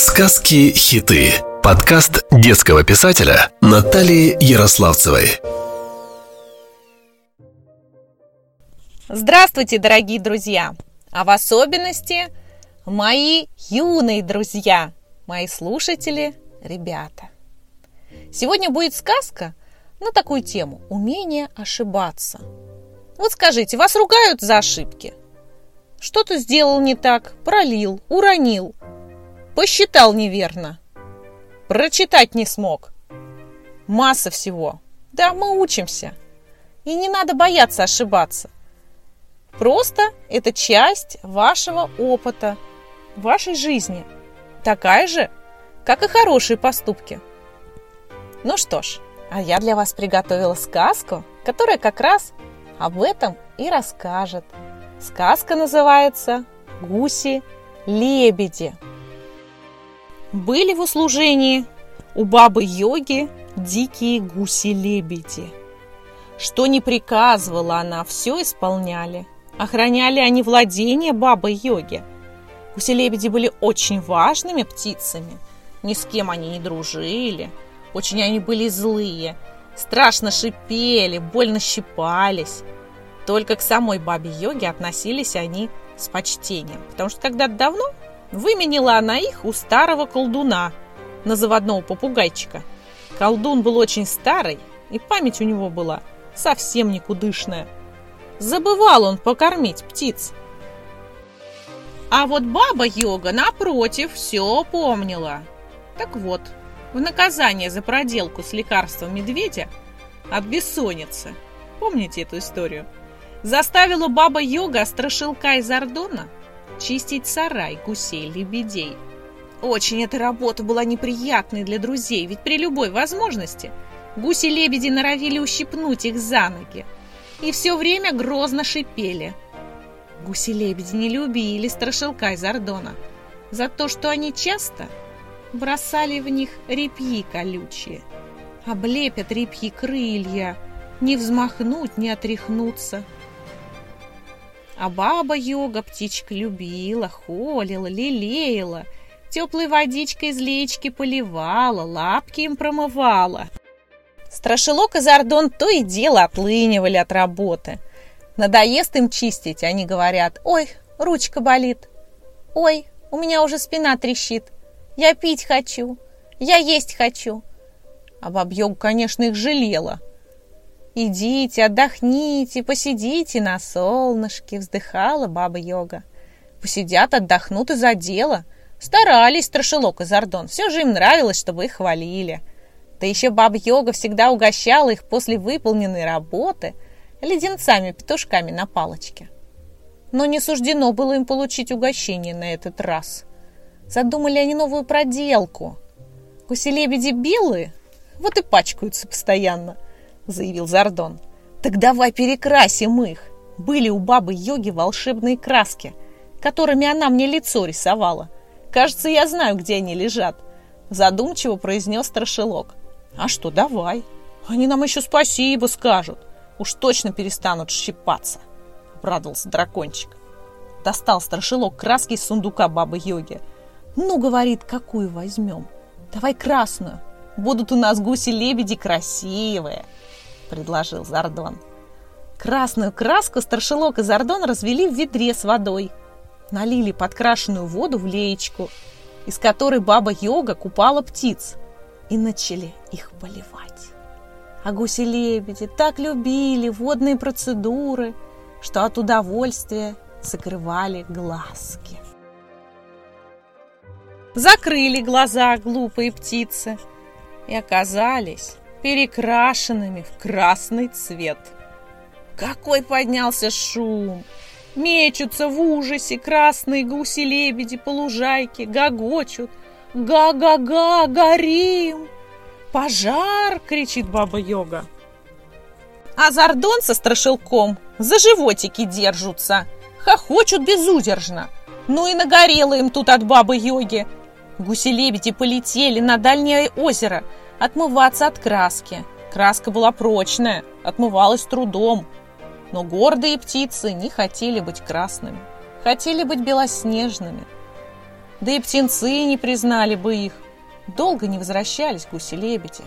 Сказки-хиты. Подкаст детского писателя Натальи Ярославцевой. Здравствуйте, дорогие друзья! А в особенности мои юные друзья, мои слушатели, ребята. Сегодня будет сказка на такую тему – умение ошибаться. Вот скажите, вас ругают за ошибки? Что-то сделал не так, пролил, уронил, посчитал неверно, прочитать не смог. Масса всего. Да, мы учимся. И не надо бояться ошибаться. Просто это часть вашего опыта, вашей жизни. Такая же, как и хорошие поступки. Ну что ж, а я для вас приготовила сказку, которая как раз об этом и расскажет. Сказка называется «Гуси-лебеди». Были в услужении у бабы-йоги дикие гуси-лебеди. Что не приказывала она, все исполняли. Охраняли они владение бабы-йоги. Гуси-лебеди были очень важными птицами. Ни с кем они не дружили. Очень они были злые. Страшно шипели, больно щипались. Только к самой бабе-йоге относились они с почтением. Потому что когда-то давно выменила она их у старого колдуна на заводного попугайчика. Колдун был очень старый, и память у него была совсем никудышная. Забывал он покормить птиц. А вот баба-йога, напротив, все помнила. Так вот, в наказание за проделку с лекарством медведя от бессонницы, помните эту историю, заставила баба-йога страшилка из Ордона чистить сарай гусей-лебедей. Очень эта работа была неприятной для друзей, ведь при любой возможности гуси-лебеди норовили ущипнуть их за ноги и все время грозно шипели. Гуси-лебеди не любили страшилка из Ордона за то, что они часто бросали в них репьи колючие. Облепят репьи крылья, не взмахнуть, не отряхнуться – а баба-йога птичка любила, холила, лелеяла, теплой водичкой из леечки поливала, лапки им промывала. Страшилок и Зардон то и дело отлынивали от работы. Надоест им чистить, они говорят, ой, ручка болит, ой, у меня уже спина трещит, я пить хочу, я есть хочу. А бабьёга, конечно, их жалела – «Идите, отдохните, посидите на солнышке», — вздыхала баба-йога. «Посидят, отдохнут и за дело». Старались Страшилок и Зардон, все же им нравилось, чтобы их хвалили. Да еще баба-йога всегда угощала их после выполненной работы леденцами-петушками на палочке. Но не суждено было им получить угощение на этот раз. Задумали они новую проделку. Гуси-лебеди белые, вот и пачкаются постоянно – заявил Зардон. «Так давай перекрасим их. Были у бабы Йоги волшебные краски, которыми она мне лицо рисовала. Кажется, я знаю, где они лежат», задумчиво произнес Страшилок. «А что, давай. Они нам еще спасибо скажут. Уж точно перестанут щипаться», обрадовался дракончик. Достал Страшилок краски из сундука бабы Йоги. «Ну, — говорит, — какую возьмем? Давай красную. Будут у нас гуси-лебеди красивые» предложил Зардон. Красную краску старшелок и Зардон развели в ведре с водой. Налили подкрашенную воду в леечку, из которой баба-йога купала птиц, и начали их поливать. А гуси-лебеди так любили водные процедуры, что от удовольствия закрывали глазки. Закрыли глаза глупые птицы и оказались перекрашенными в красный цвет. Какой поднялся шум! Мечутся в ужасе красные гуси-лебеди по лужайке, гогочут. «Га-га-га! Горим!» «Пожар!» — кричит баба-йога. А Зардон со страшилком за животики держатся, хохочут безудержно. Ну и нагорело им тут от бабы-йоги. Гуси-лебеди полетели на дальнее озеро — отмываться от краски. Краска была прочная, отмывалась трудом. Но гордые птицы не хотели быть красными, хотели быть белоснежными. Да и птенцы не признали бы их. Долго не возвращались гуси-лебеди.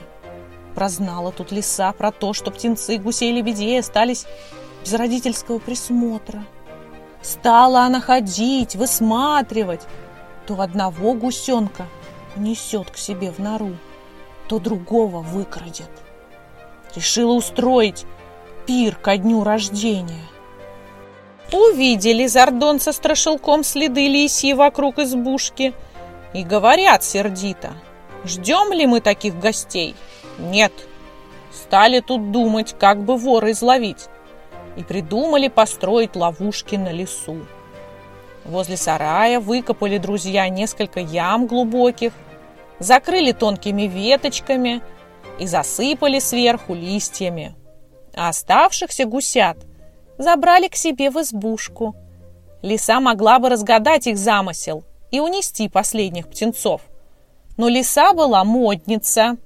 Прознала тут лиса про то, что птенцы гусей-лебедей остались без родительского присмотра. Стала она ходить, высматривать. То одного гусенка несет к себе в нору, то другого выкрадет. Решила устроить пир ко дню рождения. Увидели Зардон со страшилком следы лисьи вокруг избушки и говорят сердито, ждем ли мы таких гостей? Нет. Стали тут думать, как бы вора изловить, и придумали построить ловушки на лесу. Возле сарая выкопали друзья несколько ям глубоких, закрыли тонкими веточками и засыпали сверху листьями. А оставшихся гусят – забрали к себе в избушку. Лиса могла бы разгадать их замысел и унести последних птенцов. Но лиса была модница.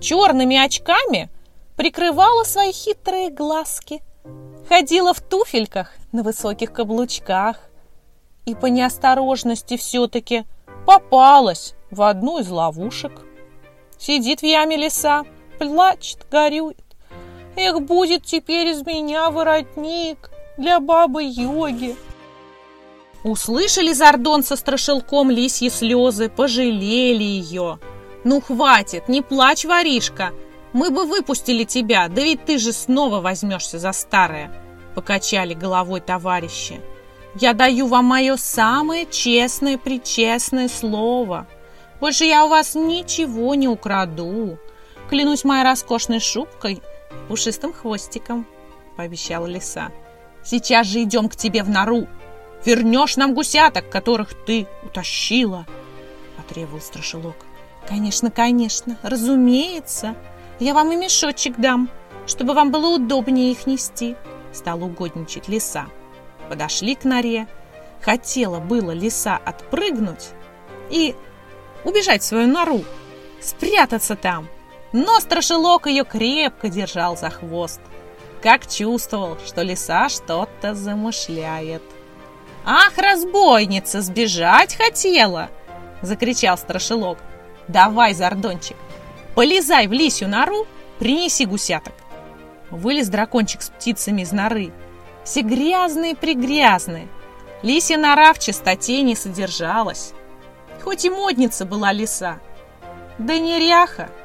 Черными очками прикрывала свои хитрые глазки, ходила в туфельках на высоких каблучках и по неосторожности все-таки попалась в одну из ловушек. Сидит в яме лиса, плачет, горюет. Эх, будет теперь из меня воротник для бабы-йоги. Услышали Зардон со страшилком лисьи слезы, пожалели ее. Ну, хватит, не плачь, воришка. Мы бы выпустили тебя, да ведь ты же снова возьмешься за старое. Покачали головой товарищи. Я даю вам мое самое честное, причестное слово. Больше я у вас ничего не украду. Клянусь моей роскошной шубкой – пушистым хвостиком», — пообещала лиса. «Сейчас же идем к тебе в нору. Вернешь нам гусяток, которых ты утащила», — потребовал страшилок. «Конечно, конечно, разумеется. Я вам и мешочек дам, чтобы вам было удобнее их нести», — стала угодничать лиса. Подошли к норе. Хотела было лиса отпрыгнуть и убежать в свою нору, спрятаться там, но страшилок ее крепко держал за хвост, как чувствовал, что лиса что-то замышляет. «Ах, разбойница, сбежать хотела!» – закричал страшилок. «Давай, Зардончик, полезай в лисью нору, принеси гусяток». Вылез дракончик с птицами из норы. Все грязные-пригрязные. Лисья нора в чистоте не содержалась. Хоть и модница была лиса, да неряха –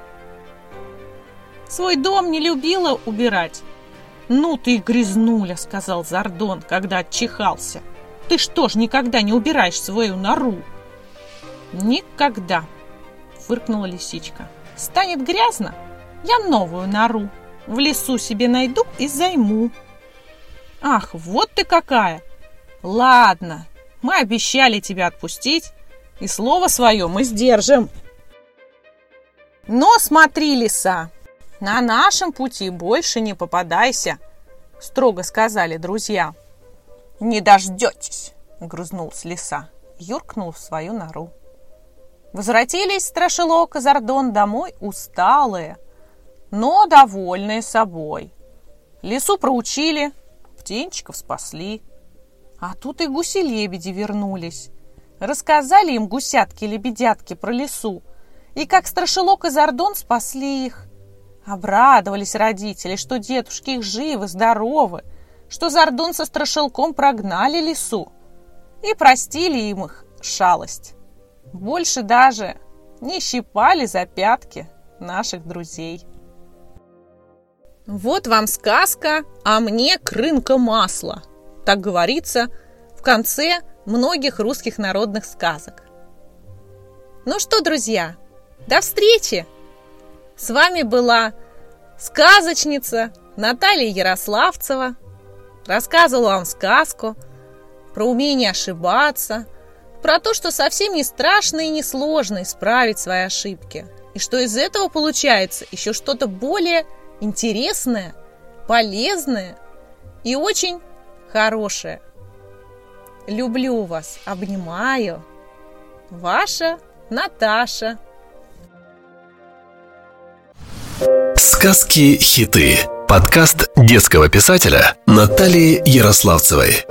Свой дом не любила убирать. «Ну ты грязнуля», — сказал Зардон, когда отчихался. «Ты что ж никогда не убираешь свою нору?» «Никогда», — фыркнула лисичка. «Станет грязно, я новую нору в лесу себе найду и займу». «Ах, вот ты какая! Ладно, мы обещали тебя отпустить, и слово свое мы сдержим». «Но смотри, лиса, «На нашем пути больше не попадайся», — строго сказали друзья. «Не дождетесь», — грузнулась лиса, юркнул в свою нору. Возвратились Страшилок и Зардон домой усталые, но довольные собой. Лису проучили, птенчиков спасли. А тут и гуси-лебеди вернулись. Рассказали им гусятки-лебедятки про лесу, и как Страшилок и Зардон спасли их. Обрадовались родители, что дедушки их живы, здоровы, что Зардун со страшилком прогнали лису и простили им их шалость. Больше даже не щипали за пятки наших друзей. Вот вам сказка, а мне крынка масла. Так говорится в конце многих русских народных сказок. Ну что, друзья, до встречи! С вами была сказочница Наталья Ярославцева. Рассказывала вам сказку про умение ошибаться, про то, что совсем не страшно и не сложно исправить свои ошибки. И что из этого получается еще что-то более интересное, полезное и очень хорошее. Люблю вас, обнимаю. Ваша Наташа. Сказки-хиты. Подкаст детского писателя Натальи Ярославцевой.